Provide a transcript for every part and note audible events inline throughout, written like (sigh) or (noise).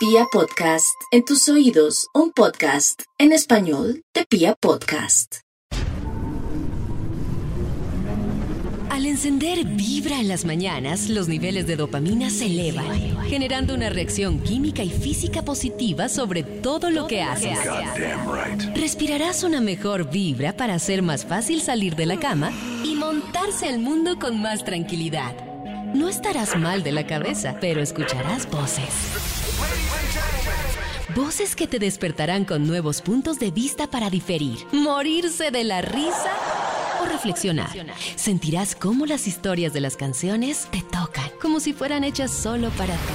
Pia Podcast, en tus oídos, un podcast en español de Pia Podcast. Al encender Vibra en las mañanas, los niveles de dopamina se elevan, generando una reacción química y física positiva sobre todo lo que haces. Respirarás una mejor vibra para hacer más fácil salir de la cama y montarse al mundo con más tranquilidad. No estarás mal de la cabeza, pero escucharás voces. Voces que te despertarán con nuevos puntos de vista para diferir, morirse de la risa o reflexionar. Sentirás cómo las historias de las canciones te tocan, como si fueran hechas solo para ti.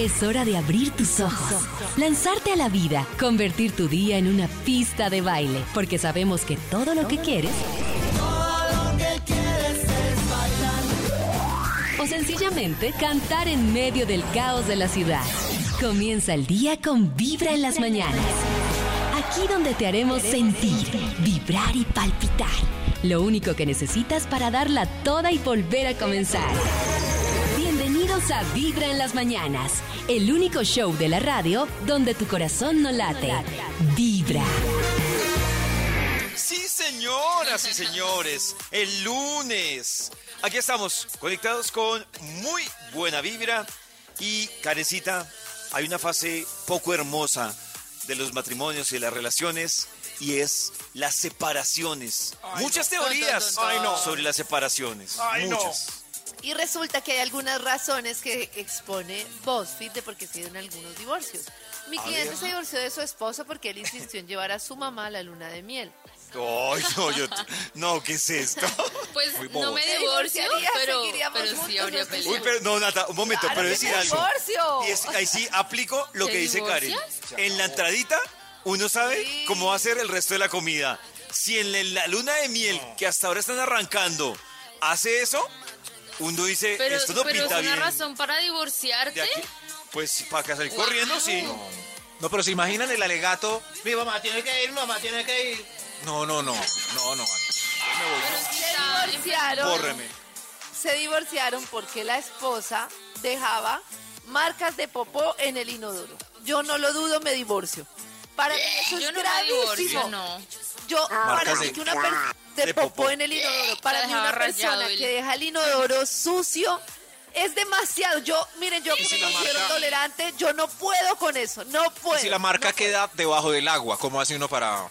Es hora de abrir tus ojos, lanzarte a la vida, convertir tu día en una pista de baile, porque sabemos que todo lo que quieres o sencillamente cantar en medio del caos de la ciudad. Comienza el día con Vibra en las mañanas. Aquí donde te haremos sentir, vibrar y palpitar. Lo único que necesitas para darla toda y volver a comenzar. Bienvenidos a Vibra en las mañanas, el único show de la radio donde tu corazón no late. Vibra. Sí, señoras y señores, el lunes. Aquí estamos, conectados con muy buena vibra. Y, Carecita, hay una fase poco hermosa de los matrimonios y de las relaciones y es las separaciones. Muchas teorías sobre las separaciones. Muchas. Y resulta que hay algunas razones que expone BuzzFeed de por qué se dieron algunos divorcios. Mi cliente se divorció de su esposo porque él insistió en llevar a su mamá a la luna de miel. Ay, no, yo, no, ¿qué es esto? (laughs) Pues no me divorcio, divorciaría, pero, pero sí habría peleado. Uy, pero no, Nata, un momento, Claro pero decir me algo. divorcio. Y es- ahí sí aplico lo ¿Te que dice Karen. En la entradita, uno sabe Sí. cómo va a ser el resto de la comida. Si en la- la luna de miel, que hasta ahora están arrancando, hace eso, uno dice, Pero, esto no pero pinta es una bien. razón para divorciarte. De aquí, pues para que salir corriendo, sí. No, pero se imaginan el alegato. Mi mamá tiene que ir, mamá tiene que ir. No, no, no, no, no. Que Se divorciaron. Bórreme. Se divorciaron porque la esposa dejaba marcas de popó en el inodoro. Yo no lo dudo, me divorcio. Para mí eso es Yo no me gravísimo. divorcio, no. Yo, para Marcas mí de- que una persona de, de popó popó. en el inodoro, para mí una rayado persona el- que deja el inodoro sucio es demasiado. Yo, miren, yo que si me la considero marca- tolerante, yo no puedo con eso, no puedo. Si la marca no puedo. queda debajo del agua, ¿cómo hace uno para.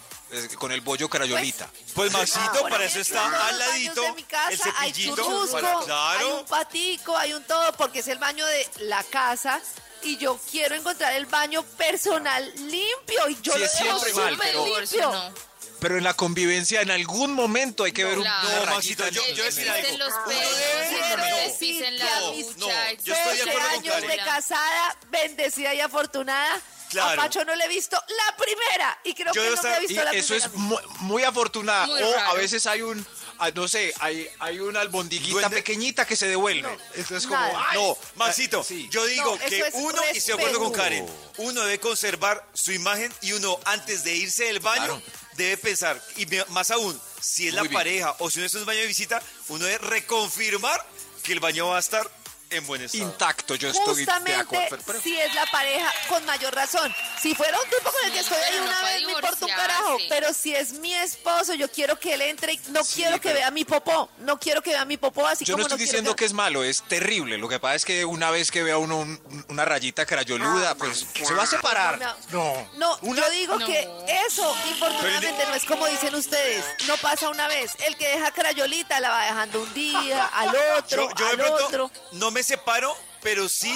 Con el bollo crayolita? Pues Maxito, Ah, por para eso está al ladito de mi casa el hay cepillito. churrusco, para- hay un patico, hay un todo, porque es el baño de la casa y yo quiero encontrar el baño personal limpio y yo Sí, lo es dejo siempre mal, pero- limpio. no. Pero en la convivencia, en algún momento hay que ver un. No, Maxito, yo- yo el- algo. Los pelos, no, no, yo estoy de 12 acuerdo con años de casada, bendecida y afortunada. Claro. A Pacho no le he visto la primera y creo Yo que no me estar- he Y visto la eso es primera. muy, muy afortunada. Muy o a veces hay un. ah, No sé, hay, hay una albondiguita Duende. pequeñita que se devuelve. Entonces, como. ay, No, Maxito, sí. yo digo No, eso que es uno, y estoy de acuerdo con. Karen, uno debe conservar su imagen y uno antes de irse del baño Claro. debe pensar, y más aún, si es la bien. pareja o si uno es un baño de visita, uno debe reconfirmar que el baño va a estar en buen estado. Intacto, yo estoy de Justamente acuerdo. pero- si es la pareja, con mayor razón. Si fuera un tipo con el que estoy ahí no una vez, me importa un carajo. Pero si es mi esposo, yo quiero que él entre y no Sí, quiero que pero- vea mi popó. No quiero que vea mi popó así Yo no estoy diciendo que es malo, es terrible. Lo que pasa es que una vez que vea uno un- una rayita crayoluda, pues se va a separar. No. No, Una- yo digo No. que eso, infortunadamente, no es como dicen ustedes. No pasa una vez. El que deja crayolita la va dejando un día, al otro, Yo, yo de al pronto otro. no me separo, pero sí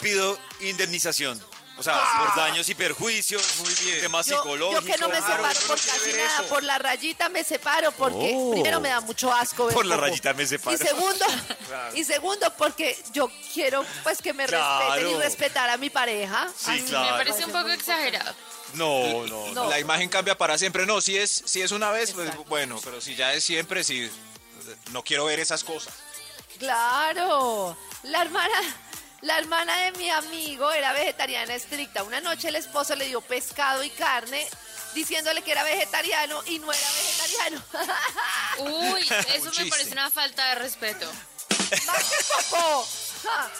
pido indemnización. O sea, por daños y perjuicios, muy bien. temas Yo, yo psicológicos. que no me claro, separo por casi nada, eso. por la rayita me separo porque primero me da mucho asco ver Por la rayita me separo. Y segundo, (laughs) y segundo porque yo quiero pues que me respeten y Claro. respetar a mi pareja. Sí, Ay, claro. Me parece un poco exagerado. No, no, no. La imagen cambia para siempre. No, si es, si es una vez, pues bueno, pero si ya es siempre, sí. No quiero ver esas cosas. Claro. La hermana, la hermana de mi amigo era vegetariana estricta. Una noche el esposo le dio pescado y carne diciéndole que era vegetariano y no era vegetariano. Uy, (laughs) eso me parece una falta de respeto. Más que popó.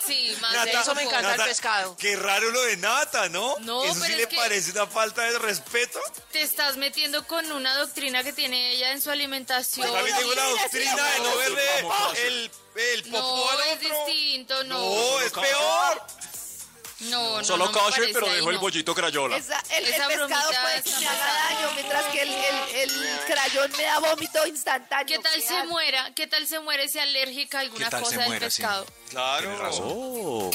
Sí, más Nata, de eso me encanta el Nata, pescado. Qué raro lo de Nata, ¿no? No, Eso sí pero le es que- parece una falta de respeto. Te estás metiendo con una doctrina que tiene ella en su alimentación. También tengo la doctrina de no verle el, el popó No, al es otro. distinto, no. No, es peor. No, no, Solo no kosher, pero dejo el bollito crayola. Esa- el, el Esa pescado bromita puede que me haga daño, mientras que el, el, el crayón me da vómito instantáneo. ¿Qué tal se muera? ¿Qué tal se muere si alérgica a alguna ¿Qué tal se cosa del muera, sí? pescado? Claro.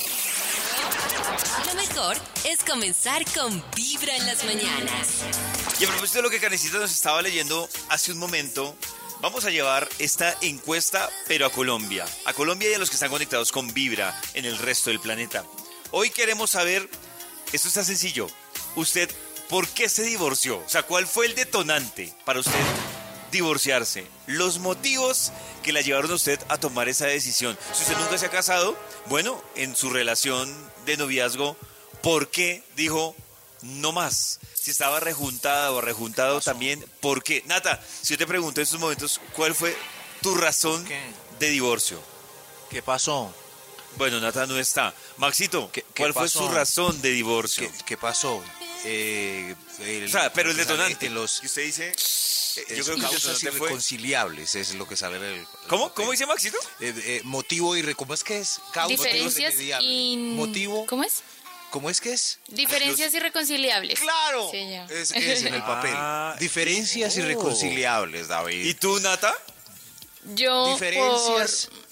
Lo mejor es comenzar con Vibra en las mañanas. Y a propósito de lo que Canecita nos estaba leyendo hace un momento, vamos a llevar esta encuesta, pero a Colombia. A Colombia y a los que están conectados con Vibra en el resto del planeta. Hoy queremos saber, esto está sencillo, usted, ¿por qué se divorció? O sea, ¿cuál fue el detonante para usted divorciarse? Los motivos que la llevaron a usted a tomar esa decisión. Si usted nunca se ha casado, bueno, en su relación de noviazgo, ¿por qué dijo no más? Si estaba rejuntada o rejuntado también, ¿por qué? Nata, si yo te pregunto en estos momentos, ¿cuál fue tu razón ¿Qué? de divorcio? ¿Qué pasó? Bueno, Nata no está. Maxito, ¿Qué- qué ¿cuál fue su razón de divorcio? ¿Qué, qué pasó? Eh, el- o sea, pero el detonante. en los que usted dice, eh, yo creo que causas fue... irreconciliables es lo que sale en el... ¿Cómo? ¿Cómo dice Maxito? Eh, eh, motivo y ¿cómo es que es? Causa, Diferencias y... Motivo, ¿Cómo es? ¿cómo es que es? Diferencias irreconciliables. Claro, Sí, ya. es, es en el papel. Ah, Diferencias oh. irreconciliables, David. ¿Y tú, Nata? Yo Diferencias. por-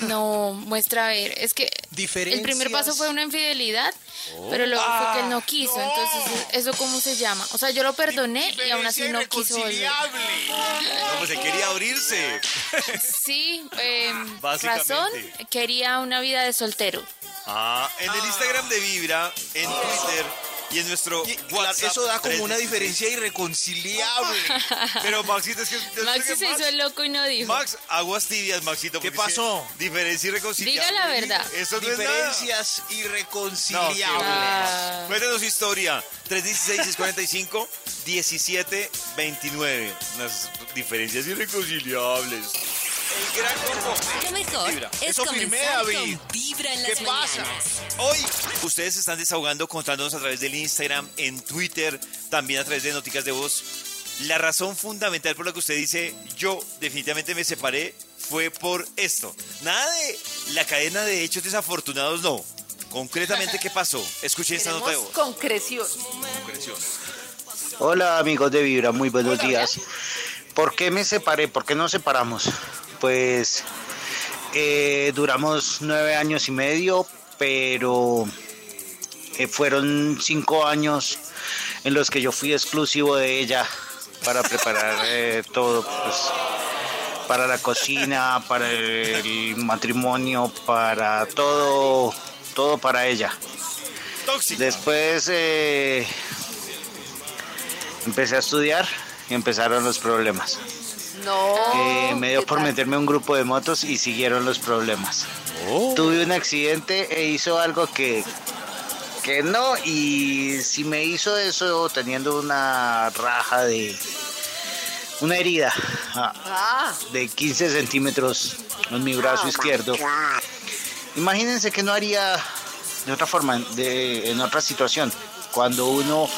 No, muestra a ver, es que el primer paso fue una infidelidad, pero luego fue que él no quiso, entonces ¿eso cómo se llama? O sea, yo lo perdoné y aún así no quiso volver. No, pues él quería abrirse. Sí, eh, Básicamente. razón, quería una vida de soltero. Ah, en el Instagram de Vibra, en Twitter y en nuestro Y, claro, WhatsApp. eso da como una 316. diferencia irreconciliable. (laughs) Pero Maxito, es que... es Maxi que se Max- hizo el loco y no dijo. Max, aguas tibias, Maxito. ¿Qué es pasó? Diferencia irreconciliable. Diga la verdad. Eso no es. Diferencias irreconciliables. Ah. Cuéntanos su historia. 316-645-1729. Unas diferencias irreconciliables. El gran combo. Lo mejor Vibra. es Eso firmé, comenzar David. con Vibra en ¿Qué las pasa? mañanas. Hoy ustedes se están desahogando contándonos a través del Instagram, en Twitter, también a través de Noticas de Voz. La razón fundamental por la que usted dice yo definitivamente me separé fue por esto. Nada de la cadena de hechos desafortunados, no. Concretamente, ¿qué pasó? Escuchen esta nota de voz. concreción. Hola amigos de Vibra, muy buenos días. ¿Por qué me separé? ¿Por qué nos separamos? Pues eh, duramos nueve años y medio, pero eh, fueron cinco años en los que yo fui exclusivo de ella para preparar eh, todo, pues, para la cocina, para el matrimonio, para todo, todo para ella. Después eh, empecé a estudiar y empezaron los problemas. No. Eh, me dio ¿qué por tal? meterme a un grupo de motos y siguieron los problemas. Tuve un accidente e hizo algo que, que no, y si me hizo eso teniendo una raja de una herida ah, Ah, de 15 centímetros en mi brazo izquierdo, imagínense que no haría de otra forma, de, en otra situación, cuando uno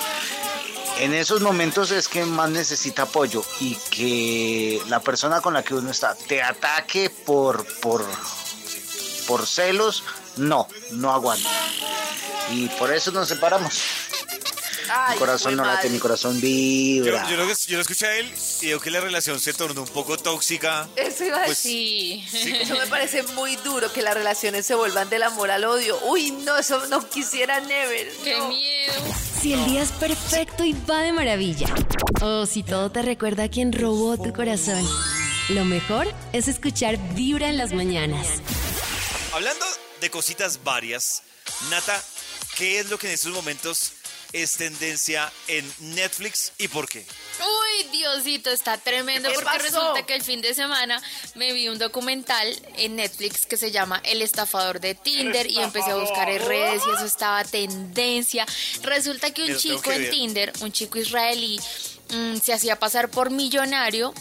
en esos momentos es que más necesita apoyo y que la persona con la que uno está te ataque por por por celos, no, no aguanta. Y por eso nos separamos. Ay, Mi corazón no late, mi corazón vibra. yo lo, yo lo escuché a él y veo que la relación se tornó un poco tóxica. Eso iba Pues. Sí. (laughs) Eso me parece muy duro que las relaciones se vuelvan del amor al odio. Uy, no, eso no quisiera never. ¡Qué no. miedo! Si el día es perfecto y va de maravilla. O si todo te recuerda a quien robó tu corazón. Lo mejor es escuchar Vibra en las mañanas. Hablando de cositas varias, Nata, ¿qué es lo que en estos momentos es tendencia en Netflix y por qué? Uy, Diosito, está tremendo ¿Qué porque pasó? resulta que el fin de semana me vi un documental en Netflix que se llama El estafador de Tinder y empecé a buscar en redes y eso estaba tendencia. Resulta que un chico que en ver. Tinder, un chico israelí, mm, se hacía pasar por millonario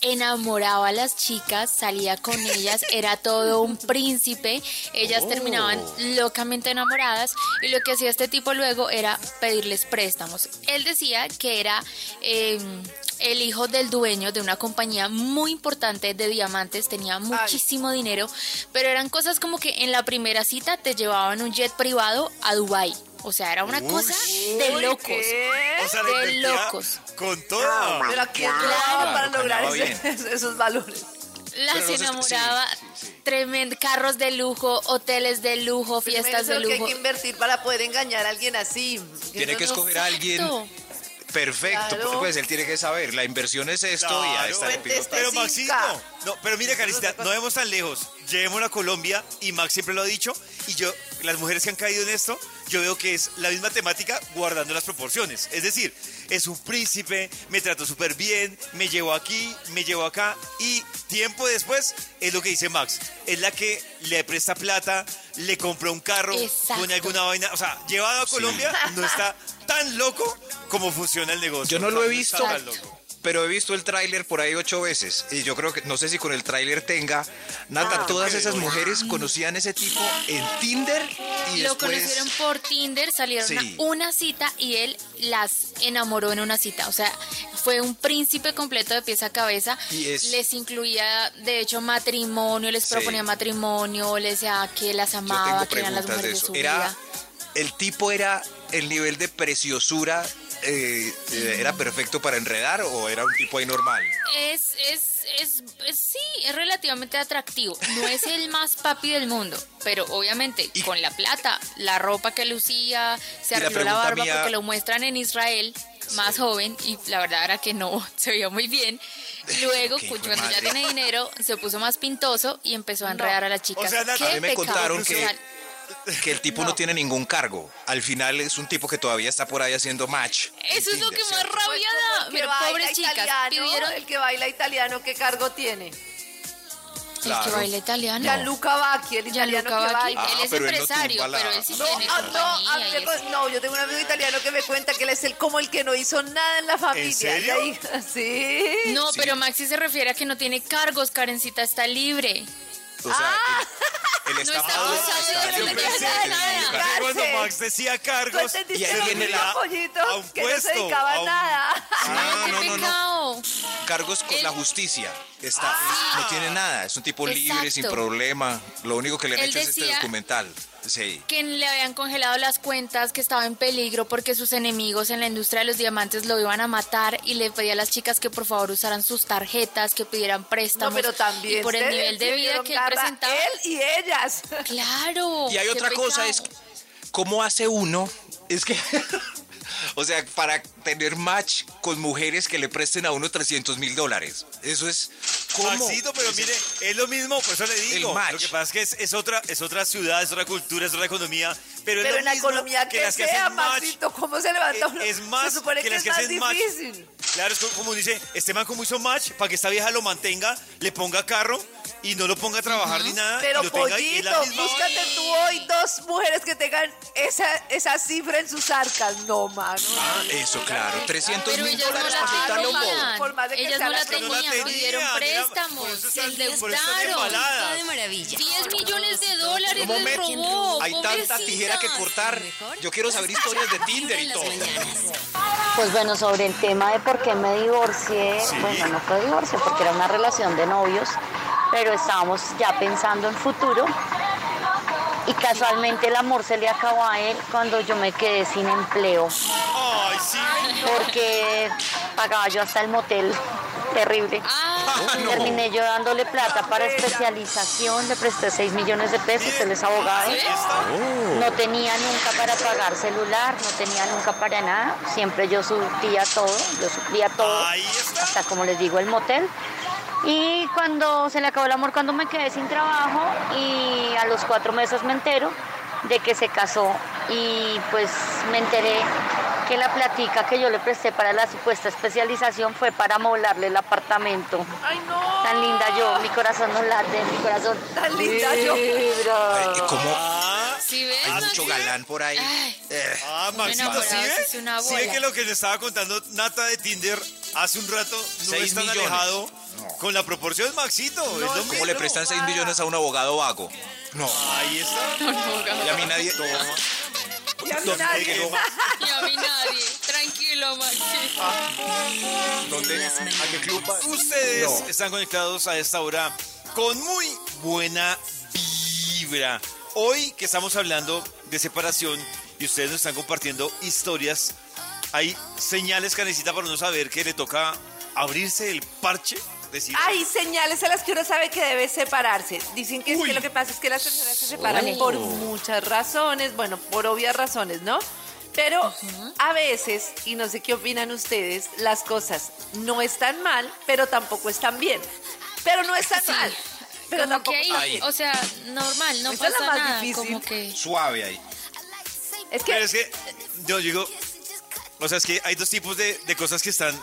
enamoraba a las chicas, salía con ellas, era todo un príncipe, ellas terminaban locamente enamoradas y lo que hacía este tipo luego era pedirles préstamos. Él decía que era... eh, el hijo del dueño de una compañía muy importante de diamantes, tenía muchísimo dinero, pero eran cosas como que en la primera cita te llevaban un jet privado a Dubai. O sea, era una cosa de locos. ¿Qué? O sea, de locos. Con todo. Pero aquí Claro, para lograr ese- (laughs) esos valores. Las no se- enamoraba, sí, sí, sí. tremend- carros de lujo, hoteles de lujo, fiestas de que lujo. hay que invertir para poder engañar a alguien así. Tiene que escoger a alguien perfecto, Claro. porque pues él tiene que saber, la inversión es esto y a Claro. esta le pido Este Pero. Maxito, no, pero mira, Carista, no vemos tan lejos. Llevémoslo a Colombia y Max siempre lo ha dicho. Y yo, las mujeres que han caído en esto, yo veo que es la misma temática guardando las proporciones. Es decir, es un príncipe, me trató súper bien, me llevó aquí, me llevó acá. Y tiempo después es lo que dice Max. Es la que le presta plata, le compró un carro, Exacto. pone alguna vaina. O sea, llevado a Colombia no está (laughs) tan loco como funciona el negocio. Yo no lo he visto, está tan loco. pero he visto el tráiler por ahí ocho veces. Y yo creo que, no sé si con el tráiler tenga. Nata, todas esas mujeres conocían ese tipo en Tinder y Lo conocieron por Tinder, salieron Sí. a una cita y él las enamoró en una cita. O sea, fue un príncipe completo de pies a cabeza. Y es- Les incluía, de hecho, matrimonio, les Sí. proponía matrimonio, les decía que las amaba, que eran las de mujeres de, su Era, vida. el tipo era el nivel de preciosura, eh, ¿era perfecto para enredar o era un tipo ahí normal? Es, es, es, es- sí, es relativamente atractivo. No es el más papi del mundo, pero obviamente Y- con la plata, la ropa que lucía, se la arregló la, barba mía- porque lo muestran en Israel, más joven, y la verdad era que no, (laughs) se veía muy bien. (laughs) Luego, cuando ya tiene dinero, se puso más pintoso y empezó a enredar a las chicas. O sea, Qué a mí me pecado contaron que- sexual. Que el tipo no. tiene ningún cargo. Al final es un tipo que todavía está por ahí haciendo match. Eso es lo que más ¿cierto? rabia da. baila pobres chicas, pidieron El que baila italiano, ¿qué cargo tiene? el que baila italiano. Gianluca Vacchi, el italiano Gianluca que baila. Ah, él es pero él no empresario, la- pero él sí No, tiene ah, no, a mí compañía y me eso. con- no, yo tengo un amigo italiano que me cuenta que él es el como el que no hizo nada en la familia. serio? Y ahí- (laughs) sí. No, Sí. pero Maxi se refiere a que no tiene cargos, Karencita está libre. O sea, el, el (laughs) No está estafador acusado de está no que cuando. Max decía ¿Tú cargos, Y ahí viene la- a un que no se dedicaba a a un- nada. Ah, ¡Qué no, no, no. Cargos con la justicia. Está, no tiene nada. Es un tipo libre, sin problema. Lo único que le han Él hecho es este documental. Sí. Que le habían congelado las cuentas, que estaba en peligro porque sus enemigos en la industria de los diamantes lo iban a matar y le pedía a las chicas que por favor usaran sus tarjetas, que pidieran préstamos. No, pero también. Y por el nivel de vida que él presentaba. Él y ellas. Claro. Y hay otra cosa, es cómo hace uno, es que, (laughs) (laughs) o sea, para tener match con mujeres que le presten a uno 300 mil dólares. Eso es, ¿cómo? Maxito, pero mire, es lo mismo, por eso le digo. El match. Lo que pasa es que es, es otra, es otra ciudad, es otra cultura, es otra economía. Pero, es Pero lo en la mismo economía que, las que sea, hacen match. Maxito, ¿cómo se levanta uno? Es más Se supone que que, las es que más hacen match. Claro, es como- dice, este man como hizo match, para que esta vieja lo mantenga, le ponga carro y no lo ponga a trabajar ni nada. Pero Pollito, búscate tú hoy dos mujeres que tengan esa, esa cifra en sus arcas. No, mano. Ah, eso, claro. 300 Pero mil dólares la para quitarle un bobo. tenían. Por más de que Ellas no la tenían, tenía, pidieron préstamos, se endeudaron. de maravilla. 10 millones de dólares les momento, robó. hay tanta tijera que cortar. Yo quiero saber historias de Tinder y todo. Pues bueno, sobre el tema de por qué me divorcié, bueno, no fue divorcio porque era una relación de novios, pero estábamos ya pensando en futuro. Y casualmente el amor se le acabó a él cuando yo me quedé sin empleo. Porque pagaba yo hasta el motel, terrible. Ah, Terminé yo dándole plata para especialización, le presté 6 millones de pesos, él es abogado. Está. No tenía nunca para pagar celular, no tenía nunca para nada. Siempre yo surtía todo, yo suplía todo, hasta como les digo, el motel. Y cuando se le acabó el amor, cuando me quedé sin trabajo y a los cuatro meses me entero de que se casó y pues me enteré que la platica que yo le presté para la supuesta especialización fue para amoblarle el apartamento. Ay, no. Tan linda yo, mi corazón no late, mi corazón. Tan linda yo. Ay, ¿Cómo? Ah, ¿sí ves? Hay mucho galán por ahí. Ay. Eh, ah, Maxito, ¿sí enamorados ve? es una ¿Sí ve bola. que lo que le estaba contando Nata de Tinder hace un rato no Seis es tan millones. alejado con la proporción, Maxito. es lo ¿Cómo mismo. le prestan 6 millones a un abogado vago? No. Ahí está. (laughs) Y a mí nadie. Y a mí nadie. Y a mí nadie. Tranquilo, Maxi. ¿Dónde? ¿A qué club va? Ustedes No. están conectados a esta hora con muy buena vibra. Hoy que estamos hablando de separación y ustedes nos están compartiendo historias, hay señales que necesita para uno saber que le toca abrirse el parche. Decir, Hay señales a las que uno sabe que debe separarse. Dicen que, es que lo que pasa es que las personas se separan Vale. por muchas razones, bueno, por obvias razones, ¿no? Pero a veces, y no sé qué opinan ustedes, las cosas no están mal, pero tampoco están bien. Pero no están mal, pero Como tampoco que ahí, bien. o sea, normal, no Esa es la pasa más nada. difícil. Como que. Suave ahí. Es que Pero es que yo digo, o sea, es que hay dos tipos de, de cosas que están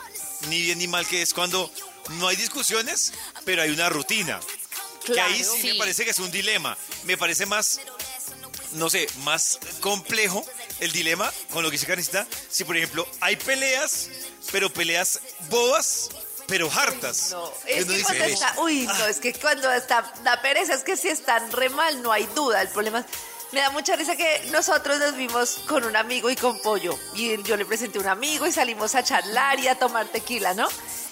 ni bien ni mal, que es cuando no hay discusiones, pero hay una rutina. Que ahí sí, me parece que es un dilema. Me parece más, no sé, más complejo el dilema con lo que dice Karencita. Si, por ejemplo, hay peleas, pero peleas bobas, pero hartas. No, es que dice, cuando está, uy, no, es que cuando está, da pereza, es que si están re mal, no hay duda. El problema es, me da mucha risa que nosotros nos vimos con un amigo y con Pollo. Y yo le presenté un amigo y salimos a charlar y a tomar tequila, ¿no?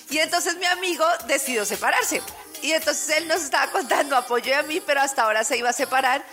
Y entonces mi amigo decidió separarse. Y entonces él nos estaba contando a Pollo y a mí, pero hasta ahora se iba a separar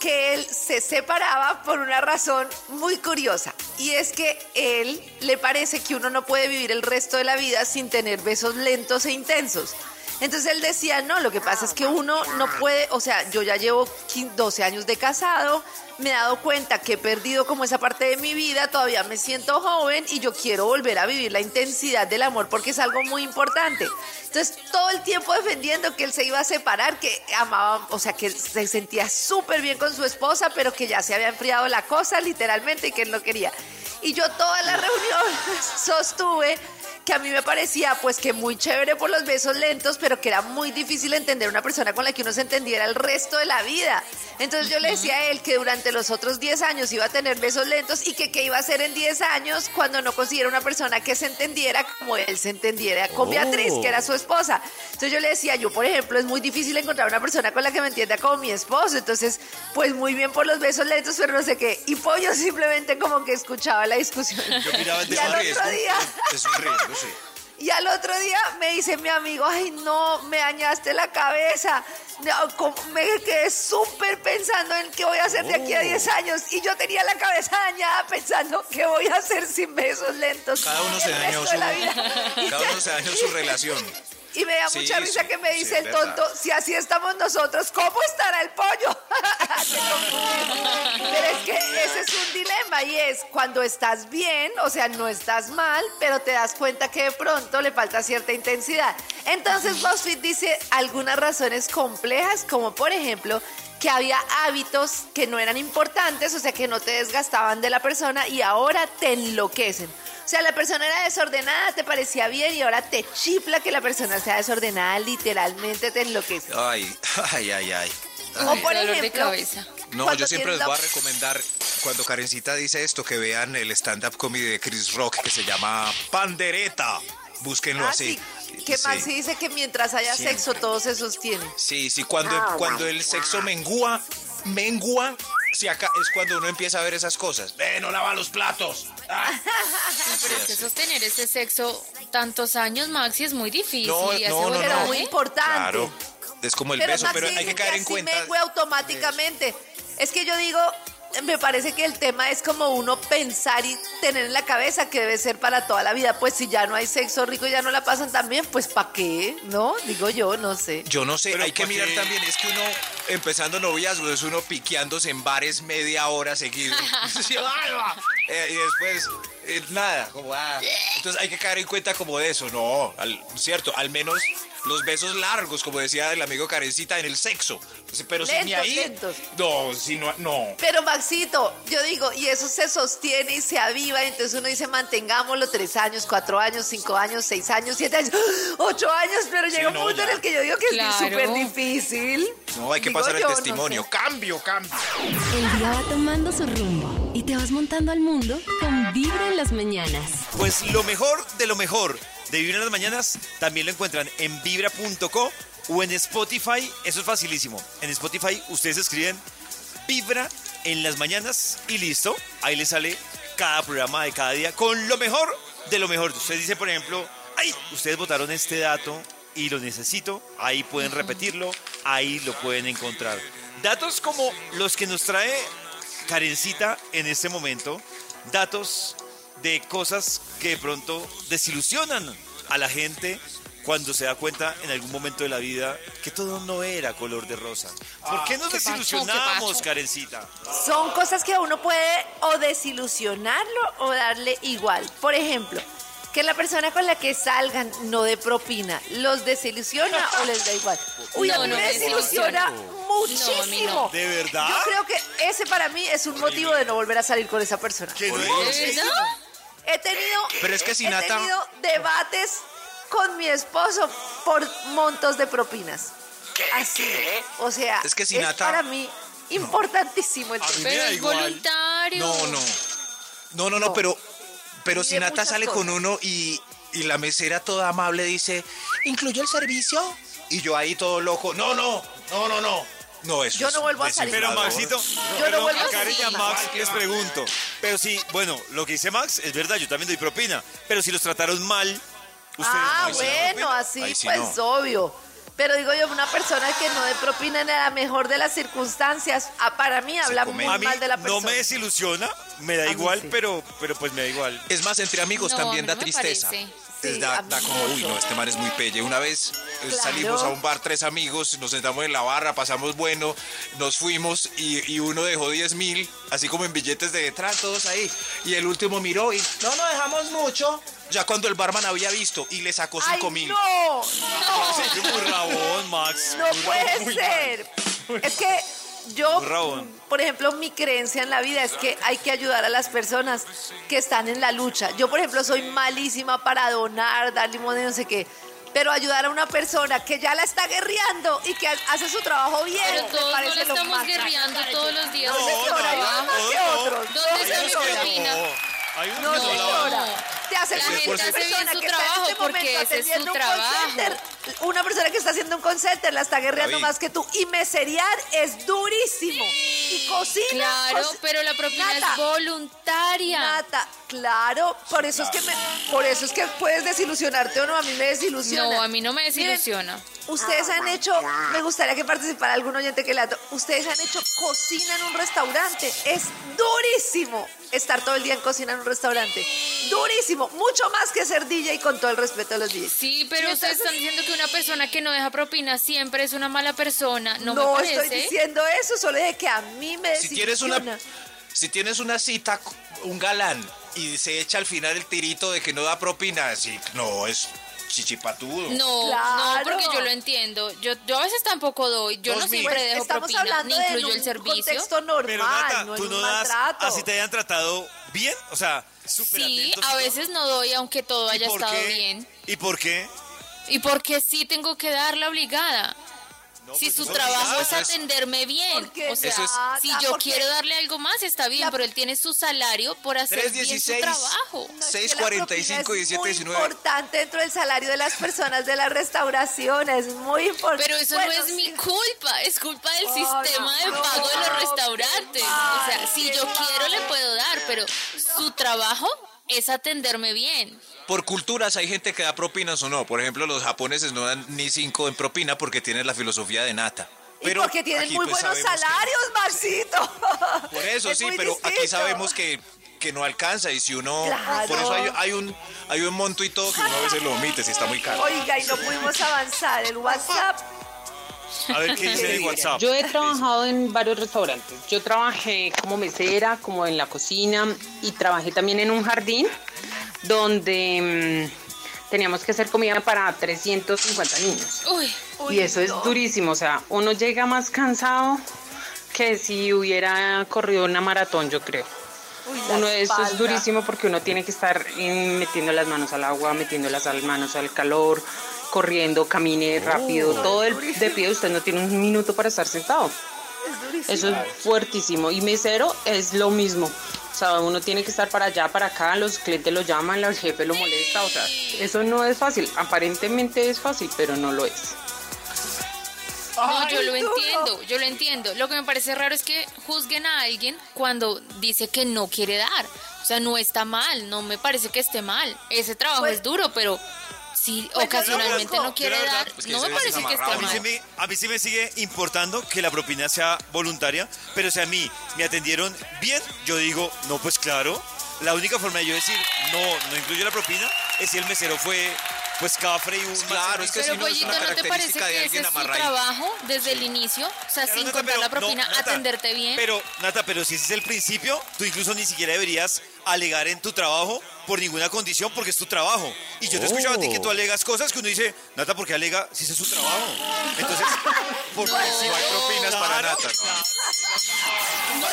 que él se separaba por una razón muy curiosa. Y es que él le parece que uno no puede vivir el resto de la vida sin tener besos lentos e intensos. Entonces él decía, no, lo que pasa es que uno no puede, o sea, yo ya llevo 15, 12 años de casado, me he dado cuenta que he perdido como esa parte de mi vida, todavía me siento joven y yo quiero volver a vivir la intensidad del amor porque es algo muy importante. Entonces todo el tiempo defendiendo que él se iba a separar, que amaba, o sea, que se sentía súper bien con su esposa, pero que ya se había enfriado la cosa literalmente y que él no quería. Y yo toda la reunión (laughs) sostuve que a mí me parecía pues que muy chévere por los besos lentos, pero que era muy difícil entender una persona con la que uno se entendiera el resto de la vida. Entonces yo le decía a él que durante los otros 10 años iba a tener besos lentos y que qué iba a hacer en 10 años cuando no consiguiera una persona que se entendiera como él se entendiera con Beatriz, que era su esposa. Entonces yo le decía, yo por ejemplo, es muy difícil encontrar una persona con la que me entienda como mi esposo. Entonces, pues muy bien por los besos lentos, pero no sé qué. Y Pollo simplemente como que escuchaba la discusión. Yo miraba el y al otro día... Es un riesgo, sí. Y al otro día me dice mi amigo, ay no, me dañaste la cabeza. Me quedé súper pensando en qué voy a hacer de aquí a 10 años. Y yo tenía la cabeza dañada pensando qué voy a hacer sin besos lentos. Cada uno se dañó su, (laughs) cada uno se dañó su relación. Y me da Sí, mucha risa sí, que me dice el tonto, verdad. si así estamos nosotros, ¿cómo estará el pollo? (laughs) Pero es que ese es un dilema y es cuando estás bien, o sea, no estás mal, pero te das cuenta que de pronto le falta cierta intensidad. Entonces BuzzFeed dice algunas razones complejas, como por ejemplo que había hábitos que no eran importantes, o sea, que no te desgastaban de la persona y ahora te enloquecen. O sea, la persona era desordenada, te parecía bien y ahora te chifla que la persona sea desordenada, literalmente te enloquece. Ay, ay, ay, ay. O por dolor de ejemplo, cabeza. No, yo siempre les voy a recomendar, cuando Karencita dice esto, que vean el stand-up comedy de Chris Rock que se llama Pandereta. Búsquenlo Ah, así. sí, que Sí. Maxi dice que mientras haya Siempre. sexo todo se sostiene. Sí, sí, cuando, cuando el sexo mengua, mengua, si acá es cuando uno empieza a ver esas cosas. Ve, no lava los platos. Ah. (laughs) Pero es que sostener ese sexo tantos años, Maxi, es muy difícil. No, y no, muy importante. Claro, es como el pero beso, Maxi pero hay que caer en así cuenta. mengue automáticamente. Es que yo digo, me parece que el tema es como uno pensar y tener en la cabeza que debe ser para toda la vida. Pues si ya no hay sexo rico y ya no la pasan tan bien, pues ¿para qué? ¿No? Digo yo, no sé. Yo no sé, Pero hay que ¿por mirar también, es que uno empezando noviazgo es uno piqueándose en bares media hora seguido. (laughs) (laughs) Sí. Eh, y después, eh, nada, como ah. Entonces hay que caer en cuenta como de eso, no, al- cierto, al menos los besos largos, como decía el amigo Karencita, en el sexo. Pero si ni Lentos, ahí. lentos. No, si no, no. Pero Maxito, yo digo, y eso se sostiene y se aviva, entonces uno dice, mantengámoslo tres años, cuatro años, cinco años, seis años, siete años, (gasps) ocho años, pero llega un no, punto en ya. el que yo digo que Claro. es súper difícil. No, hay que Digo pasar el yo, no testimonio. sé. Cambio, cambio. El día va tomando su rumbo y te vas montando al mundo con Vibra en las mañanas. Pues lo mejor de lo mejor de Vibra en las Mañanas también lo encuentran en vibra.co o en Spotify. Eso es facilísimo. En Spotify ustedes escriben Vibra en las Mañanas y listo. Ahí les sale cada programa de cada día con lo mejor de lo mejor. Usted dice, por ejemplo, ay, ustedes votaron este dato y lo necesito. Ahí pueden repetirlo, ahí lo pueden encontrar. Datos como los que nos trae Karencita en este momento. Datos de cosas que de pronto desilusionan a la gente cuando se da cuenta en algún momento de la vida que todo no era color de rosa. ¿Por qué nos ¿Qué desilusionamos? Karencita? Son cosas que uno puede o desilusionarlo o darle igual. Por ejemplo, que la persona con la que salgan no dé propina, ¿los desilusiona o les da igual? Uy, a No, mí no me desilusiona No, muchísimo. no. ¿De verdad? Yo creo que ese para mí es un motivo de no volver a salir con esa persona. Que no. He tenido, Pero es que si he Nata- tenido debates con mi esposo por montos de propinas. Así. O sea, Es que si es Nata- para mí importantísimo el tema. Pero es voluntario. No, no. No, no, no, pero, pero si Nata sale con uno y, y la mesera toda amable dice, ¿incluyó el servicio? Y yo ahí todo loco, no, no, no, no, no. No, eso Yo es no vuelvo a salir. Pero. Maxito, no pero vuelvo a a Karen y a salir. Max les pregunto. Pero sí, bueno, lo que dice Max es verdad, yo también doy propina. Pero si los trataron mal, ustedes Ah, no bueno, así pues no. obvio. Pero digo yo, una persona que no dé propina en la mejor de las circunstancias, ah, para mí habla muy A mí mal de la no persona. me desilusiona, me da A mí igual, sí. pero, pero pues me da igual. Es más, entre amigos No, también mí da no me tristeza. parece. Sí, da, como, uy, no, este man es muy pelle. Una vez eh, Claro. salimos a un bar tres amigos, nos sentamos en la barra, pasamos bueno, nos fuimos y, y uno dejó 10 mil, así como en billetes de detrás, todos ahí. Y el último miró y, no, no dejamos mucho. Ya cuando el barman había visto y le sacó ¡Ay, 5 mil. no! ¡No! Sí, muy rabón, Max. No Muy puede rabón, ser. Es que yo, por ejemplo, mi creencia en la vida es que hay que ayudar a las personas que están en la lucha. Yo, por ejemplo, soy malísima para donar, dar limón y no sé qué. Pero ayudar a una persona que ya la está guerreando y que hace su trabajo bien, Pero me todos no parece le lo estamos guerreando todos los días. No. Te hace La gente una hace bien persona su que está en trabajo este porque momento ese es su atendiendo un call trabajo. center, una persona que está haciendo un call center la está guerreando David. más que tú. Y meseriar es durísimo. Y cocina. Claro, co- pero la propina Nata, es voluntaria. Nata, claro, por eso es que me, por eso es que puedes desilusionarte o no, a mí me desilusiona. No, a mí no me Miren, desilusiona. Ustedes han hecho, me gustaría que participara algún oyente que la ustedes han hecho cocina en un restaurante. Es durísimo estar todo el día en cocina en un restaurante. Durísimo, mucho más que ser DJ con todo el respeto de los DJs. Sí, pero ustedes están diciendo que una persona que no deja propina siempre es una mala persona. No, No, me parece. estoy diciendo eso, solo de que a mí me Si tienes una, si tienes una cita, un galán, y se echa al final el tirito de que no da propina, sí, no, es chichipatudo. No, Claro. no, porque yo lo entiendo. Yo, yo a veces tampoco doy. Yo Dos no mil. siempre Pues dejo estamos propina, hablando ni incluyo el servicio. contexto normal, Pero Nata, no tú no das, maltrato. así te hayan tratado bien, o sea, súper Sí, a veces no doy aunque todo ¿Y haya estado qué? bien. ¿Y por qué? Y porque sí tengo que darla obligada. No, si pues su trabajo es atenderme bien. Porque O sea, Eso es- si yo porque- quiero darle algo más, está bien, La- pero él tiene su salario por hacer bien su 316. trabajo. No, es que 645 es 719. muy importante dentro del salario de las personas de la restauración, es muy importante. Pero eso Bueno, no es sí. mi culpa, es culpa del Oh, sistema de no, pago de los restaurantes. O sea, si yo quiero le puedo dar, pero su trabajo es atenderme bien. Por culturas hay gente que da propinas o no. Por ejemplo, los japoneses no dan ni cinco en propina porque tienen la filosofía de nata. Y porque tienen aquí, muy pues, buenos sabemos que- salarios, Marcito. Por eso Es sí, pero aquí sabemos que, que no alcanza y si uno... Claro. Por eso hay, hay un, hay un monto y todo que uno a veces lo omite si está muy caro. Oiga, y no pudimos avanzar. El WhatsApp. A ver qué dice en WhatsApp. Yo he trabajado en varios restaurantes. Yo trabajé como mesera, como en la cocina y trabajé también en un jardín donde mm, teníamos que hacer comida para 350 niños. Uy, y eso es durísimo, o sea, uno llega más cansado que si hubiera corrido una maratón, yo creo. Uy, Uno eso es durísimo porque uno tiene que estar eh, metiendo las manos al agua, metiendo las manos al calor, corriendo, camine rápido, todo el de pie, usted no tiene un minuto para estar sentado. Es durísimo. Eso es fuertísimo. Y mesero es lo mismo. O sea, uno tiene que estar para allá, para acá, los clientes lo llaman, el jefe lo molesta, o sea, eso no es fácil. Aparentemente es fácil, pero no lo es. No, yo lo entiendo, yo lo entiendo. Lo que me parece raro es que juzguen a alguien cuando dice que no quiere dar. O sea, no está mal, no me parece que esté mal. Ese trabajo Pues- es duro, pero si Pues ocasionalmente no quiere verdad, dar, pues no me parece que esté A mí, sí mal. me, a mí sí me sigue importando que la propina sea voluntaria, pero si a mí me atendieron bien, yo digo, no, pues claro, la única forma de yo decir, no, no incluyo la propina, es si el mesero fue, pues, cafre y un claro, es que servicio. si Pero no es Pollito, una ¿no te parece que ese es su trabajo desde el inicio? O sea, Claro, sin Nata, contar pero- la propina, no, Nata, atenderte bien. Pero, Nata, pero si ese es el principio, tú incluso ni siquiera deberías alegar en tu trabajo por ninguna condición porque es tu trabajo. Y yo te he escuchado a ti que tú alegas cosas que uno dice, Nata, ¿por qué alega si ese es su trabajo? Entonces, ¿por qué si No hay propinas para nata. no.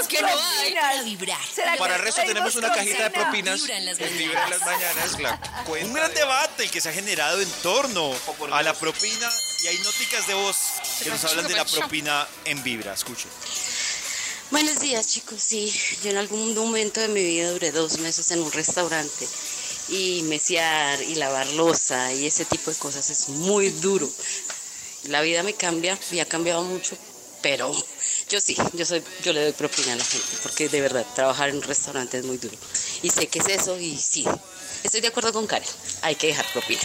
Es que no hay. Para vibrar. ¿Será que Para el resto tenemos una cajita de propina? propinas. En Vibra en las mañanas, la Un gran de- debate que se ha generado en torno a la propina y hay nóticas de voz que nos hablan de la propina en Vibra. Escuchen. Buenos días chicos, sí, yo en algún momento de mi vida duré dos meses en un restaurante y mesear y lavar losa y ese tipo de cosas es muy duro. La vida me cambia y ha cambiado mucho, pero yo sí, yo soy, yo le doy propina a la gente porque de verdad trabajar en un restaurante es muy duro y sé que es eso y sí, estoy de acuerdo con Karen, hay que dejar propina.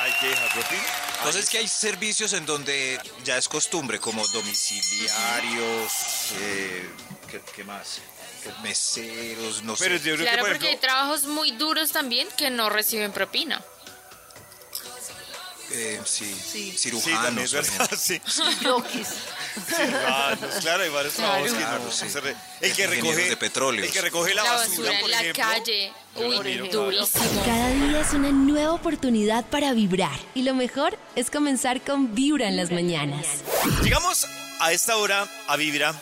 Hay que dejar propina. Entonces que hay servicios en donde ya es costumbre, como domiciliarios, eh, ¿qué, qué más? Meseros, no Pero sé. yo creo Claro, que, por porque hay trabajos muy duros también que no reciben propina. Eh, sí, Sí. sí, también cirujanos. es por verdad, (laughs) ejemplo. Sí. Cirujanos, claro, hay varios Claro. trabajos que Claro, no sí. se re- El que Ingenieros recoge de petróleos. El que recoge la, La basura, basura en por la ejemplo. calle. Yo lo Uy, admiro. durísimo. Cada día es una nueva oportunidad para vibrar. Y lo mejor es comenzar con Vibra en las mañanas. Llegamos a esta hora, a Vibra,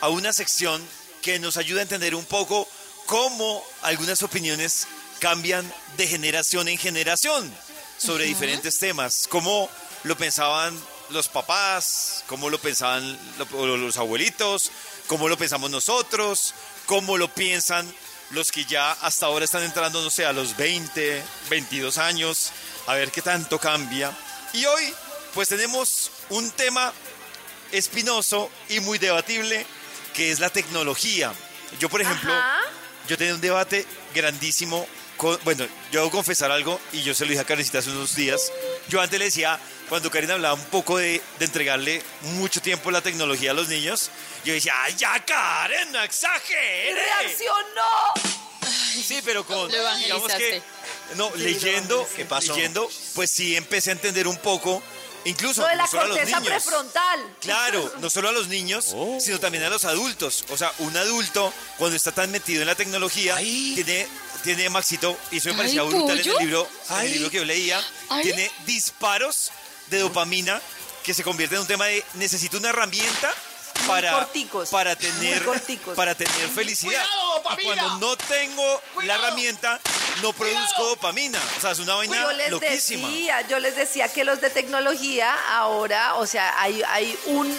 a una sección que nos ayuda a entender un poco cómo algunas opiniones cambian de generación en generación sobre diferentes temas, cómo lo pensaban los papás, cómo lo pensaban lo- los abuelitos, cómo lo pensamos nosotros, cómo lo piensan los que ya hasta ahora están entrando, no sé, a los 20, 22 años, a ver qué tanto cambia. Y hoy, pues tenemos un tema espinoso y muy debatible, que es la tecnología. Yo, por ejemplo, Ajá. yo tenía un debate grandísimo. Con, bueno, yo debo confesar algo y yo se lo dije a Karencita hace unos días. Yo antes le decía, cuando Karen hablaba un poco de, de entregarle mucho tiempo la tecnología a los niños, yo decía, ¡ay, ya, Karen, no exagere! reaccionó. Sí, pero con, digamos que, no, leyendo, ¿Qué pasó? leyendo, pues sí empecé a entender un poco, incluso Lo de la no solo a los corteza niños. prefrontal. Claro, no solo a los niños, sino también a los adultos. O sea, un adulto, cuando está tan metido en la tecnología, Ay. tiene, tiene Maxito, y eso me parecía Ay, brutal en el libro, en el libro que yo leía, Ay. tiene disparos de dopamina que se convierte en un tema de necesito una herramienta para, para tener para tener felicidad. Y cuando no tengo la herramienta, no produzco dopamina. O sea, es una vaina Yo les loquísima. decía, yo les decía que los de tecnología ahora, o sea, hay, hay un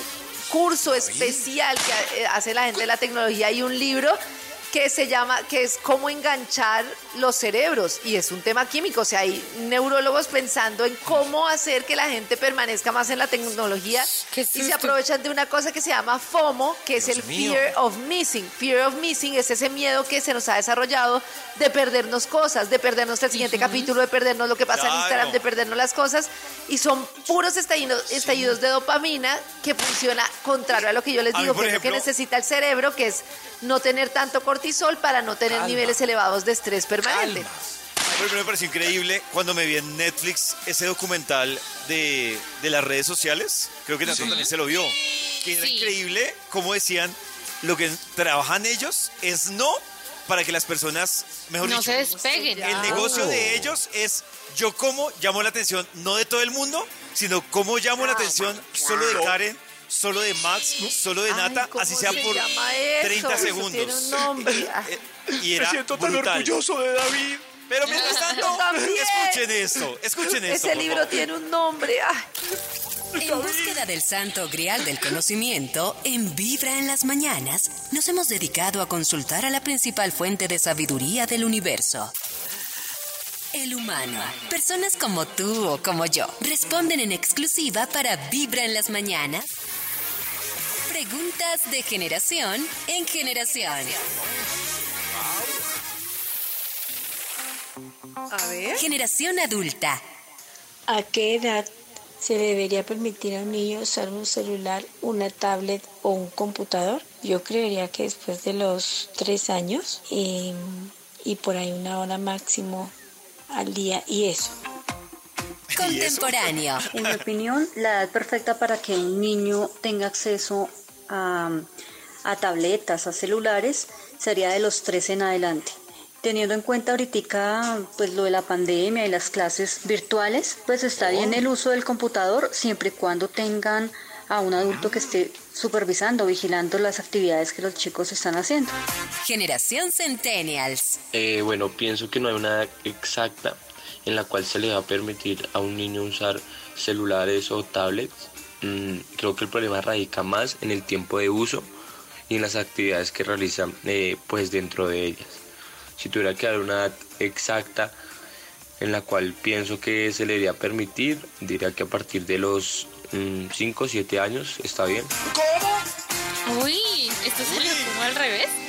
curso especial que eh, hace la gente de la tecnología y un libro que se llama, que es cómo enganchar los cerebros y es un tema químico, o sea, hay neurólogos pensando en cómo hacer que la gente permanezca más en la tecnología y se aprovechan de una cosa que se llama FOMO, que es Dios el mío. fear of missing. Fear of missing es ese miedo que se nos ha desarrollado de perdernos cosas, de perdernos el siguiente capítulo, de perdernos lo que pasa en Claro. Instagram, de perdernos las cosas. Y son puros estallidos, estallidos de dopamina que funciona contrario a lo que yo les mí, digo, por que es lo que ejemplo- necesita el cerebro, que es no tener tanto cortisol para no tener Calma. niveles elevados de estrés permanente. Calma. Me pareció increíble cuando me vi en Netflix ese documental de, de las redes sociales. Creo que Sí. también se lo vio. Que era Sí. increíble como decían, lo que trabajan ellos es no para que las personas, mejor No dicho, se despeguen. el negocio de ellos es yo cómo llamo la atención, no de todo el mundo, sino cómo llamo la atención solo de Karen, solo de Max, solo de Nata, ¿cómo así sea se por llama eso? 30 Eso segundos. (laughs) Eh, Y era brutal. de David. Pero mientras tanto, escuchen esto, escuchen esto. Ese libro favor. tiene un nombre. Ay. En búsqueda del santo grial del conocimiento, en Vibra en las mañanas, nos hemos dedicado a consultar a la principal fuente de sabiduría del universo. El humano. Personas como tú o como yo responden en exclusiva para Vibra en las mañanas. Preguntas de generación en generación. A ver. Generación adulta. ¿A qué edad se debería permitir a un niño usar un celular, una tablet o un computador? Yo creería que después de los tres años y, y por ahí una hora máximo al día y eso. Contemporáneo. En mi opinión, la edad perfecta para que un niño tenga acceso a, a tabletas, a celulares, sería de los tres en adelante. Teniendo en cuenta ahorita pues lo de la pandemia y las clases virtuales, pues está bien el uso del computador siempre y cuando tengan a un adulto que esté supervisando, vigilando las actividades que los chicos están haciendo. Generación Centennials. Eh, bueno, pienso que no hay una edad exacta en la cual se le va a permitir a un niño usar celulares o tablets. Mm, creo que el problema radica más en el tiempo de uso y en las actividades que realizan eh, pues dentro de ellas. Si tuviera que dar una edad exacta en la cual pienso que se le debería permitir, diría que a partir de los 5 o 7 años está bien. Uy, esto salió como al revés.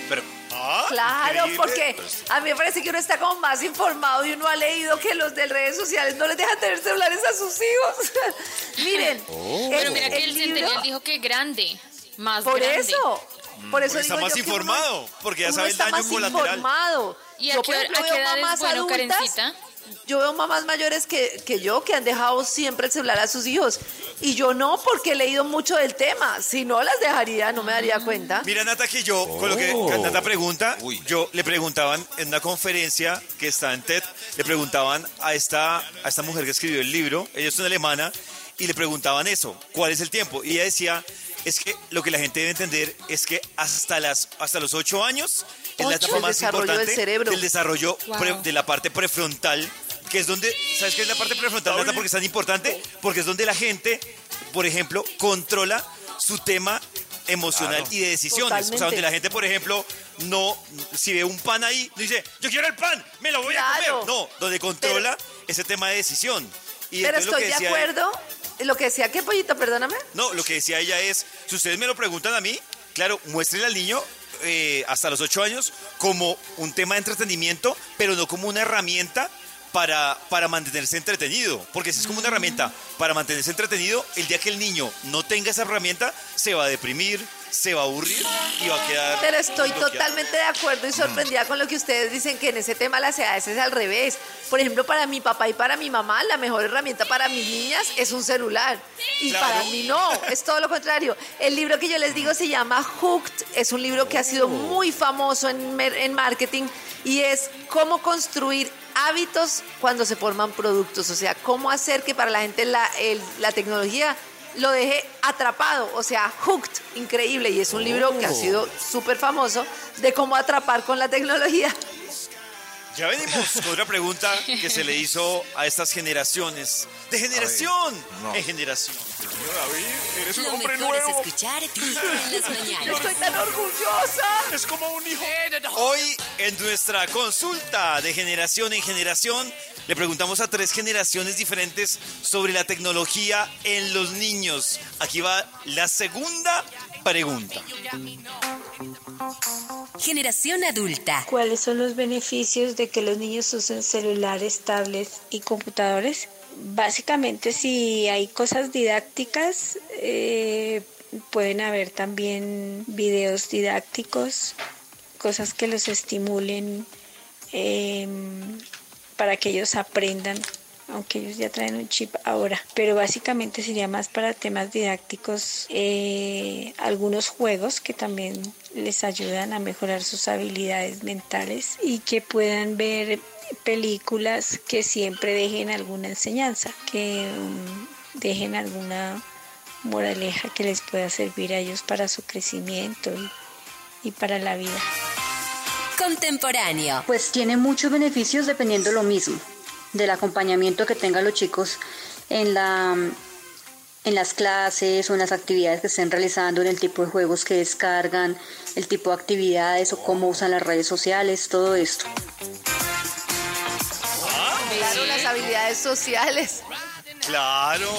Claro, increíble. porque a mí me parece que uno está como más informado y uno ha leído que los de redes sociales no les dejan tener celulares a sus hijos. (laughs) Miren, Pero mira que el, libro- centennial dijo que grande, más por grande. eso, por eso Porque está digo más yo que uno- informado, porque ya sabe el está daño más colateral. informado. ¿Y a Yo, qué, por ejemplo, a qué veo edad es mamás bueno, adultas, Karencita? Yo veo mamás mayores que, que yo que han dejado siempre el celular a sus hijos. Y yo no, porque he leído mucho del tema. Si no las dejaría, no me daría cuenta. Mira, Nata, que yo, con lo que Oh. Nata pregunta, yo le preguntaban en una conferencia que está en TED, le preguntaban a esta, a esta mujer que escribió el libro, ella es una alemana, y le preguntaban eso, ¿cuál es el tiempo? Y ella decía, es que lo que la gente debe entender es que hasta, las, hasta los ocho años es la Ocho, etapa el más desarrollo del importante cerebro. del desarrollo Wow. pre- de la parte prefrontal, que es donde, ¿sabes qué es la parte prefrontal, Nata? Porque es tan importante, porque es donde la gente, por ejemplo, controla su tema emocional Claro. y de decisiones. O sea, Totalmente. donde la gente, por ejemplo, no, si ve un pan ahí, no dice, yo quiero el pan, me lo voy a comer. No, donde controla ese tema de decisión. Y Pero lo estoy que de acuerdo. Lo que decía, ¿qué pollito? Perdóname. No, lo que decía ella es, si ustedes me lo preguntan a mí, claro, muéstrenle al niño eh, hasta los ocho años como un tema de entretenimiento, pero no como una herramienta para, para mantenerse entretenido. Porque si es como una herramienta para mantenerse entretenido, el día que el niño no tenga esa herramienta, se va a deprimir, se va a aburrir y va a quedar... Pero estoy bloqueado. totalmente de acuerdo y sorprendida con lo que ustedes dicen que en ese tema las edades es al revés. Por ejemplo, para mi papá y para mi mamá, la mejor herramienta para mis niñas es un celular. Y Claro. para mí no, es todo lo contrario. El libro que yo les digo se llama Hooked, es un libro que ha sido muy famoso en, en marketing y es cómo construir hábitos cuando se forman productos. O sea, cómo hacer que para la gente la, el- la tecnología lo deje atrapado, o sea, hooked, increíble. Y es un libro que ha sido súper famoso de cómo atrapar con la tecnología. Ya venimos con otra pregunta que se le hizo a estas generaciones. De generación no. en generación. Eres un Lo hombre mejor es nuevo. escuchar Vibra en las (laughs) mañanas. Estoy tan orgullosa. Es como un hijo. Hoy en nuestra consulta de generación en generación le preguntamos a tres generaciones diferentes sobre la tecnología en los niños. Aquí va la segunda pregunta. Generación adulta. ¿Cuáles son los beneficios de que los niños usen celulares, tablets y computadores? Básicamente, si hay cosas didácticas, eh, pueden haber también videos didácticos, cosas que los estimulen eh, para que ellos aprendan, aunque ellos ya traen un chip ahora. Pero básicamente sería más para temas didácticos, eh, algunos juegos que también les ayudan a mejorar sus habilidades mentales y que puedan ver películas que siempre dejen alguna enseñanza, que mm, dejen alguna moraleja que les pueda servir a ellos para su crecimiento y, y para la vida. Contemporáneo. Pues tiene muchos beneficios dependiendo lo mismo, del acompañamiento que tengan los chicos en la en las clases o en las actividades que estén realizando, en el tipo de juegos que descargan, el tipo de actividades o cómo usan las redes sociales, todo esto. Claro, las habilidades sociales. Claro.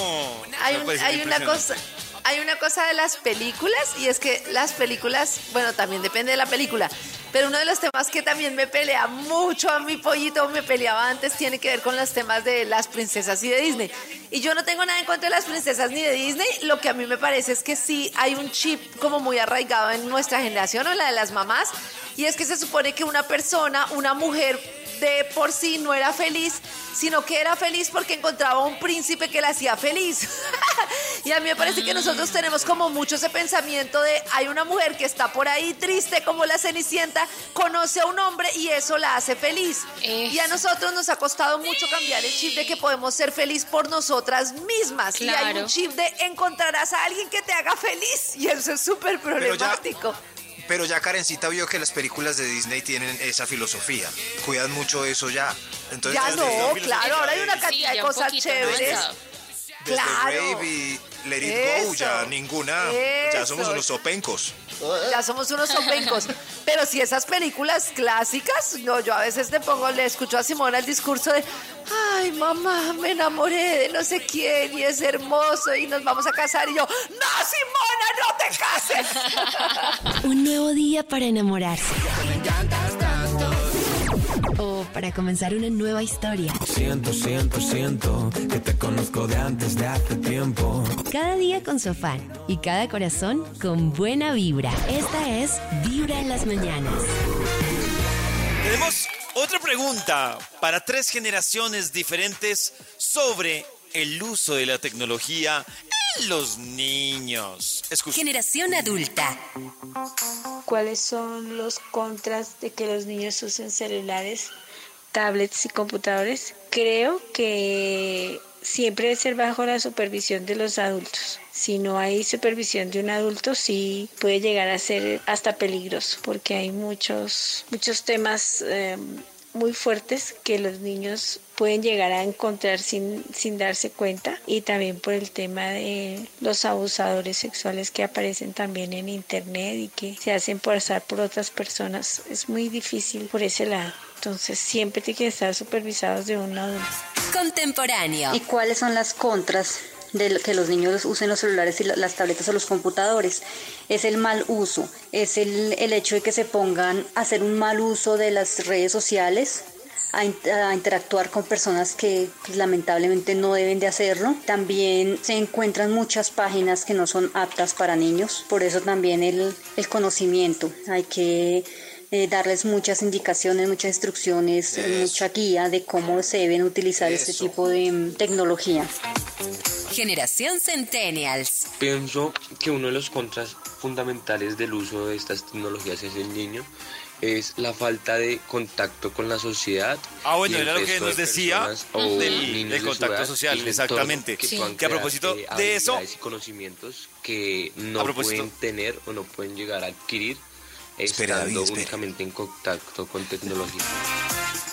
Hay, un- hay una cosa. Hay una cosa de las películas y es que las películas, bueno, también depende de la película, pero uno de los temas que también me pelea mucho a mi pollito, me peleaba antes, tiene que ver con los temas de las princesas y de Disney. Y yo no tengo nada en contra de las princesas ni de Disney, lo que a mí me parece es que sí hay un chip como muy arraigado en nuestra generación o la de las mamás, y es que se supone que una persona, una mujer de por sí no era feliz, sino que era feliz porque encontraba un príncipe que la hacía feliz. (laughs) y a mí me parece que nosotros tenemos como mucho ese pensamiento de hay una mujer que está por ahí triste como la Cenicienta, conoce a un hombre y eso la hace feliz. Y a nosotros nos ha costado mucho cambiar el chip de que podemos ser feliz por nosotras mismas. Y hay un chip de encontrarás a alguien que te haga feliz. Y eso es súper Pero ya- problemático. Pero ya Karencita vio que las películas de Disney tienen esa filosofía. Cuidan mucho eso ya. Entonces, Ya no, claro, ahora hay una Sí, cantidad de ya un cosas chéveres. Desde Claro. Brave y Let It Go, ya ninguna. Ya somos unos sopencos. Ya somos unos sopencos. Pero si esas películas clásicas, no, yo a veces le pongo, le escucho a Simona el discurso de, ay mamá, me enamoré de no sé quién y es hermoso y nos vamos a casar y yo, no Simona, no te cases. (laughs) Un nuevo día para enamorarse. O para comenzar una nueva historia. Siento, siento, siento que te conozco de antes de hace tiempo. Cada día con su afán y cada corazón con buena vibra. Esta es Vibra en las mañanas. Tenemos otra pregunta para tres generaciones diferentes sobre el uso de la tecnología en los niños. Escucha. Generación adulta. ¿Cuáles son los contras de que los niños usen celulares, tablets y computadores? Creo que siempre debe ser bajo la supervisión de los adultos. Si no hay supervisión de un adulto, sí puede llegar a ser hasta peligroso, porque hay muchos, muchos temas eh, muy fuertes que los niños pueden llegar a encontrar sin, sin darse cuenta y también por el tema de los abusadores sexuales que aparecen también en internet y que se hacen pasar por otras personas. Es muy difícil por ese lado. Entonces siempre tienen que estar supervisados de un adulto. Contemporáneo. ¿Y cuáles son las contras de que los niños usen los celulares y la- las tabletas o los computadores? Es el mal uso, es el, el hecho de que se pongan a hacer un mal uso de las redes sociales, a, a interactuar con personas que pues, lamentablemente no deben de hacerlo. También se encuentran muchas páginas que no son aptas para niños, por eso también el, el conocimiento. Hay que eh, darles muchas indicaciones, muchas instrucciones, mucha guía de cómo se deben utilizar este tipo de mm, tecnología. Generación Centennials. Pienso que uno de los contras fundamentales del uso de estas tecnologías en el niño es la falta de contacto con la sociedad. Ah, bueno, era lo que de nos decía del- contacto social, exactamente. Que, Sí. puedan Que a crear, propósito eh, de eso- y conocimientos que no pueden tener o no pueden llegar a adquirir Espere, estando David, únicamente en contacto con tecnología.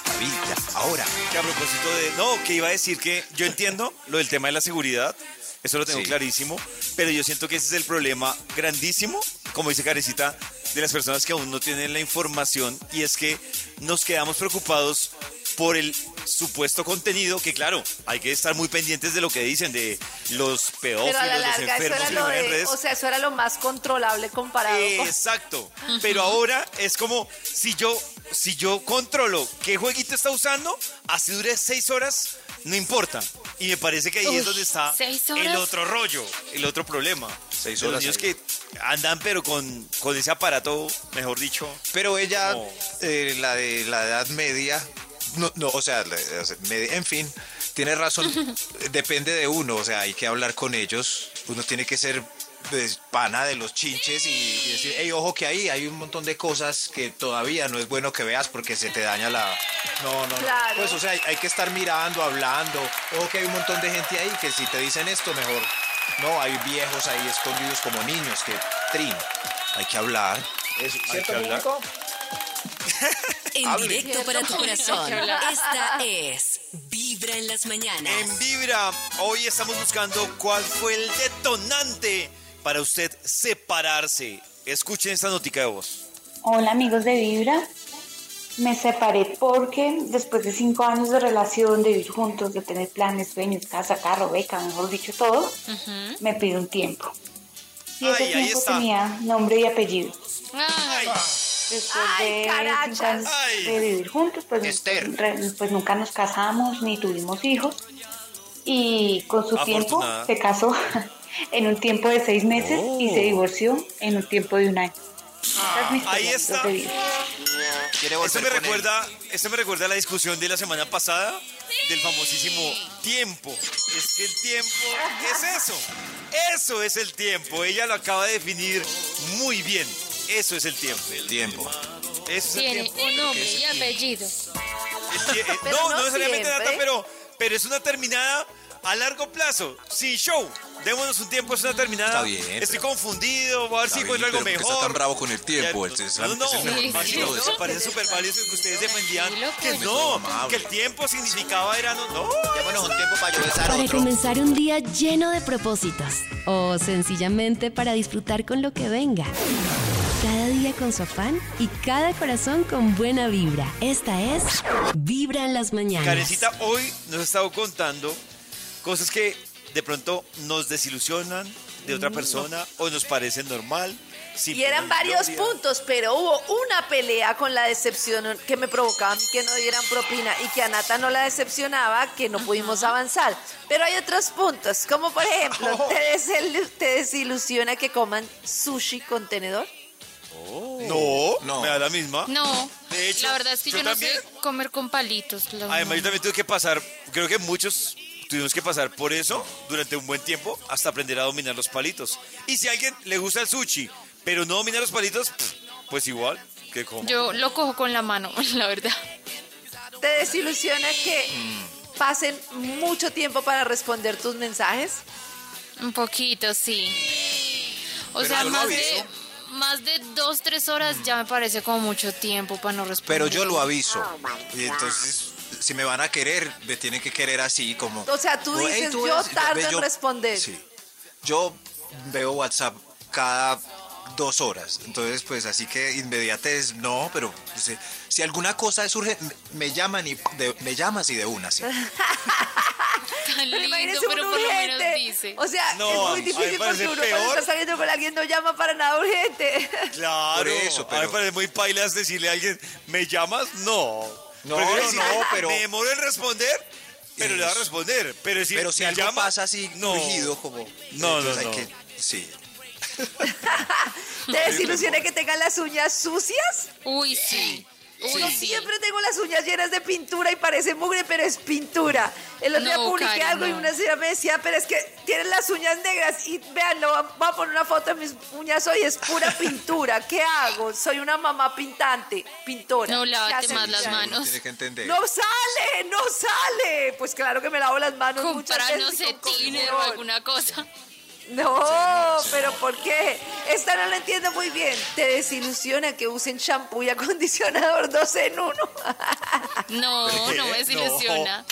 David, ya, ahora. Que a propósito de. No, que iba a decir que yo entiendo lo del tema de la seguridad. Eso lo tengo Sí. clarísimo. Pero yo siento que ese es el problema grandísimo, como dice Carecita, de las personas que aún no tienen la información. Y es que nos quedamos preocupados por el supuesto contenido, que claro, hay que estar muy pendientes de lo que dicen, de los pedófilos, Pero a la los larga eso enfermos lo en de, redes. o sea, eso era lo más controlable comparado con... Exacto. (laughs) Pero ahora es como si yo, si yo controlo qué jueguito está usando, así dure seis horas, no importa. Y me parece que ahí Uy, es donde está ¿seis el horas? otro rollo, el otro problema. Seis De los horas niños que andan pero con, con ese aparato, mejor dicho. Pero ella, como- eh, la de la edad media, no, no o sea, en fin, tiene razón, (laughs) depende de uno, o sea, hay que hablar con ellos, uno tiene que ser pues, pana de los chinches y, y decir, hey, ojo que ahí hay un montón de cosas que todavía no es bueno que veas porque se te daña la... No, no, no. Claro. Pues, o sea, hay, hay que estar mirando, hablando, ojo que hay un montón de gente ahí que si te dicen esto, mejor... No, hay viejos ahí escondidos como niños que trin. Hay que hablar. Eso, Hay ¿cierto, que hablar. (laughs) En Hable. directo para tu corazón. Esta es Vibra en las mañanas. En Vibra, hoy estamos buscando cuál fue el detonante para usted separarse. Escuchen esta notica de voz. Hola amigos de Vibra. Me separé porque después de cinco años de relación, de vivir juntos, de tener planes, sueños, casa, carro, beca, mejor dicho todo, me pido un tiempo. Y ese Ay, ahí tiempo está. tenía nombre y apellido. Ay, Después Ay, de carachas. vivir juntos, pues, Esther. pues nunca nos casamos ni tuvimos hijos. Y con su tiempo se casó (laughs) en un tiempo de seis meses y se divorció en un tiempo de un año. Es historia, ahí está. Esto me recuerda, esto me recuerda a la discusión de la semana pasada del famosísimo tiempo. Es que el tiempo es eso. Eso es el tiempo. Ella lo acaba de definir muy bien. Eso es el tiempo. El tiempo. Eso es el Tiene tiempo. un nombre y apellido. El eh, (laughs) no, no no necesariamente. Nata, pero, pero es una terminada a largo plazo, sin show. Démonos un tiempo, es una terminada. Está bien, Estoy pero- confundido, voy a ver si encuentro algo pero ¿por qué mejor. está tan bravo con el tiempo? Ya- es- no, no, no, es el mejor Sí, sí. me parece súper válido que ustedes defendían que no, amable. que el tiempo significaba verano. No, Démonos un tiempo para yo besar Para otro. comenzar un día lleno de propósitos o sencillamente para disfrutar con lo que venga. Día con su afán y cada corazón con buena vibra. Esta es Vibra en las mañanas. Karencita hoy nos ha estado contando cosas que de pronto nos desilusionan de otra persona o nos parecen normal. sin Y eran varios gloria. puntos, pero hubo una pelea con la decepción que me provocaba a mí que no dieran propina y que a Nata no la decepcionaba, que no pudimos avanzar. Pero hay otros puntos, como por ejemplo, (laughs) ¿te, te desilusiona que coman sushi con tenedor? No, No. me da la misma. No, De hecho, la verdad es que yo yo, no también. sé comer con palitos. la Además, yo también tuve que pasar, creo que muchos tuvimos que pasar por eso durante un buen tiempo hasta aprender a dominar los palitos. Y si a alguien le gusta el sushi, pero no domina los palitos, pff, pues igual que como. Yo lo cojo con la mano, (laughs) la verdad. ¿Te desilusiona que pasen mucho tiempo para responder tus mensajes? Un poquito, sí. O Pero sea, yo lo más de, aviso. Más de dos, tres horas ya me parece como mucho tiempo para no responder. Pero yo lo aviso. Y entonces, si me van a querer, me tienen que querer así como... O sea, tú como, "Hey, dices, tú yo eres-". tardo Ve, en responder. Sí. Yo veo WhatsApp cada dos horas. Entonces, pues así que inmediatez, no, pero pues, si alguna cosa me- me llaman y de- me llamas y de una, sí. (laughs) Tan Pero lindo, imagínese pero un por lo menos urgente. dice. O sea, No, es a muy difícil porque uno peor. cuando está saliendo con alguien no llama para nada urgente. (laughs) Claro, Por eso, a mí pero- me parece muy pailas decirle a alguien, ¿me llamas? No. No, Prefiero no, decir, pero- Me demoro en responder, pero le va a responder. Pero, decir, Pero si ¿me algo llama? pasa así, no. como... No, no, no. que- sí. (laughs) ¿Te (laughs) desilusiona que tengan las uñas sucias? Uy, sí. Uy, Yo sí. siempre tengo las uñas llenas de pintura y parece mugre, pero es pintura. El otro día publiqué Karen, algo y una señora me decía, pero es que tienen las uñas negras y vean, lo voy a poner una foto de mis uñas hoy, es pura (laughs) pintura. ¿Qué hago? Soy una mamá pintante, pintora. No, ¿Qué lávate más las manos. Tiene que entender. No sale, no sale. Pues claro que me lavo las manos muchas Comprar, veces. con tiner o alguna cosa. No, pero ¿por qué? Esta no la entiendo muy bien. ¿Te desilusiona que usen shampoo y acondicionador dos en uno? (laughs) No, ¿Qué? no me desilusiona.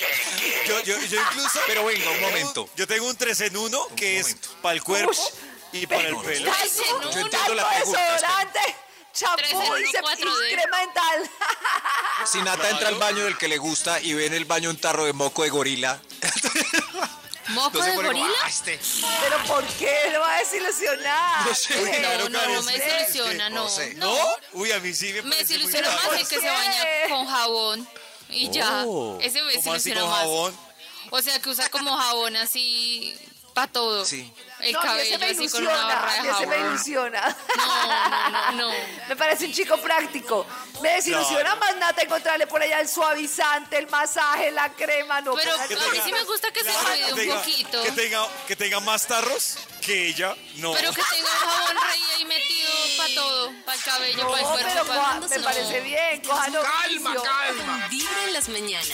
Yo, yo, yo incluso... Pero venga, un momento. Yo tengo un 3 en 1 que es para el cuerpo Ush, y para el pelo. Tres en Yo uno. entiendo la Algo pregunta. Tres champú y, uno, y crema dental. Si Nata entra al baño del que le gusta y ve en el baño un tarro de moco de gorila, (laughs) ¿Moco no de gorila? "Ah, este". Pero ¿por qué lo va a desilusionar? No sé, Eh, claro, No, Karen, no me desilusiona, no no. sé. ¿No? Uy, a mí sí me Me desilusiona más el que se baña con jabón y ya. Oh, Ese me ¿cómo así desilusiona con más. jabón? O sea, que usa como jabón así para todo. Sí. El no, cabello me así con una barra de ese me ilusiona. No, no, no, no. (laughs) Me parece un chico práctico. Me desilusiona más nata encontrarle por allá el suavizante, el masaje, la crema. No, Pero póngase- a mí sí me gusta que se cuide un tenga- poquito. Que tenga, que tenga más tarros que ella. No. Pero que tenga un jabón rey ahí metido para todo, para el cabello, No, para el cuerpo. pero pa- me parece bien. Cojan oficio. Vibra en las mañanas.